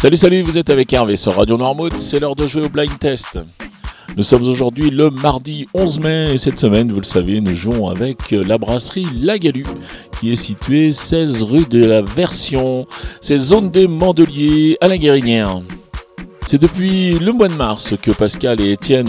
Salut, salut, vous êtes avec Hervé sur Radio Noirmouth, c'est l'heure de jouer au blind test. Nous sommes aujourd'hui le mardi 11 mai et cette semaine, vous le savez, nous jouons avec la brasserie La Galu qui est située 16 rue de la Version, c'est zone des Mandeliers à la Guérinière. C'est depuis le mois de mars que Pascal et Étienne